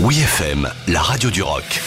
Oui FM, la radio du rock.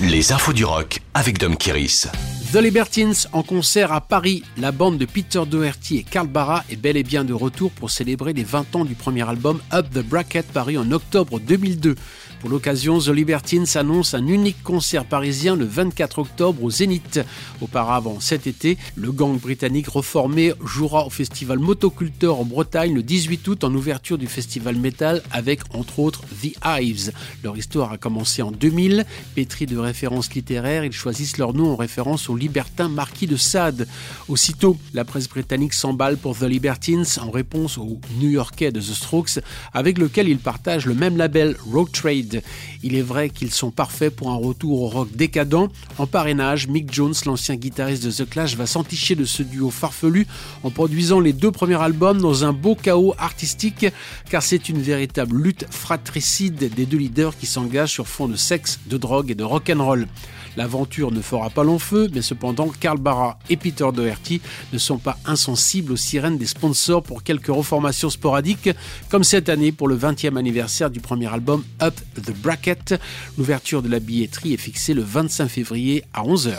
Les infos du rock avec Dom Kiris. The Libertines en concert à Paris. La bande de Peter Doherty et Carl Barra est bel et bien de retour pour célébrer les 20 ans du premier album Up the Bracket paru en octobre 2002. Pour l'occasion, The Libertines annonce un unique concert parisien le 24 octobre au Zénith. Auparavant, cet été, le gang britannique reformé jouera au festival Motoculteur en Bretagne le 18 août en ouverture du festival Metal avec entre autres The Hives. Leur histoire a commencé en 2000. Pétris de références littéraires, ils choisissent leur nom en référence au libertin marquis de Sade. Aussitôt, la presse britannique s'emballe pour The Libertines en réponse au New-Yorkais de The Strokes avec lequel ils partagent le même label Road Trade. Il est vrai qu'ils sont parfaits pour un retour au rock décadent. En parrainage, Mick Jones, l'ancien guitariste de The Clash, va s'enticher de ce duo farfelu en produisant les deux premiers albums dans un beau chaos artistique, car c'est une véritable lutte fratricide des deux leaders qui s'engagent sur fond de sexe, de drogue et de rock'n'roll. L'aventure ne fera pas long feu, mais cependant, Carl Barra et Peter Doherty ne sont pas insensibles aux sirènes des sponsors pour quelques reformations sporadiques, comme cette année pour le 20e anniversaire du premier album Up the Bracket. L'ouverture de la billetterie est fixée le 25 février à 11h.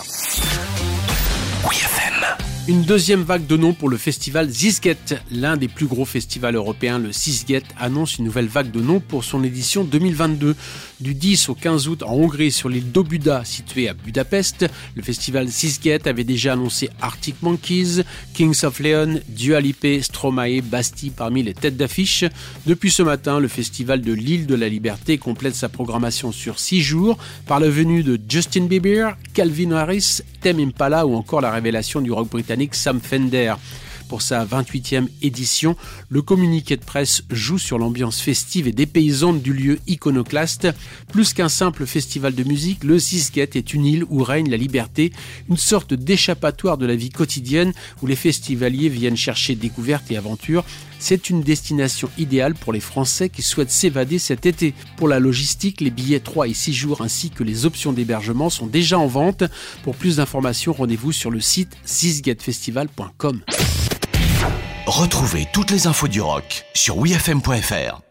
Une deuxième vague de noms pour le festival Zizget. L'un des plus gros festivals européens, le Zizget, annonce une nouvelle vague de noms pour son édition 2022. Du 10 au 15 août en Hongrie sur l'île d'Obuda, située à Budapest, le festival Zizget avait déjà annoncé Arctic Monkeys, Kings of Leon, Dua Stromae, Bastille parmi les têtes d'affiche. Depuis ce matin, le festival de l'île de la Liberté complète sa programmation sur 6 jours par la venue de Justin Bieber, Calvin Harris, Tem Impala ou encore la révélation du rock britannique Sam Fender. Pour sa 28e édition, le communiqué de presse joue sur l'ambiance festive et dépaysante du lieu iconoclaste. Plus qu'un simple festival de musique, le Sisket est une île où règne la liberté, une sorte d'échappatoire de la vie quotidienne où les festivaliers viennent chercher découvertes et aventures. C'est une destination idéale pour les Français qui souhaitent s'évader cet été. Pour la logistique, les billets 3 et 6 jours ainsi que les options d'hébergement sont déjà en vente. Pour plus d'informations, rendez-vous sur le site sisgetfestival.com. Retrouvez toutes les infos du rock sur wfm.fr.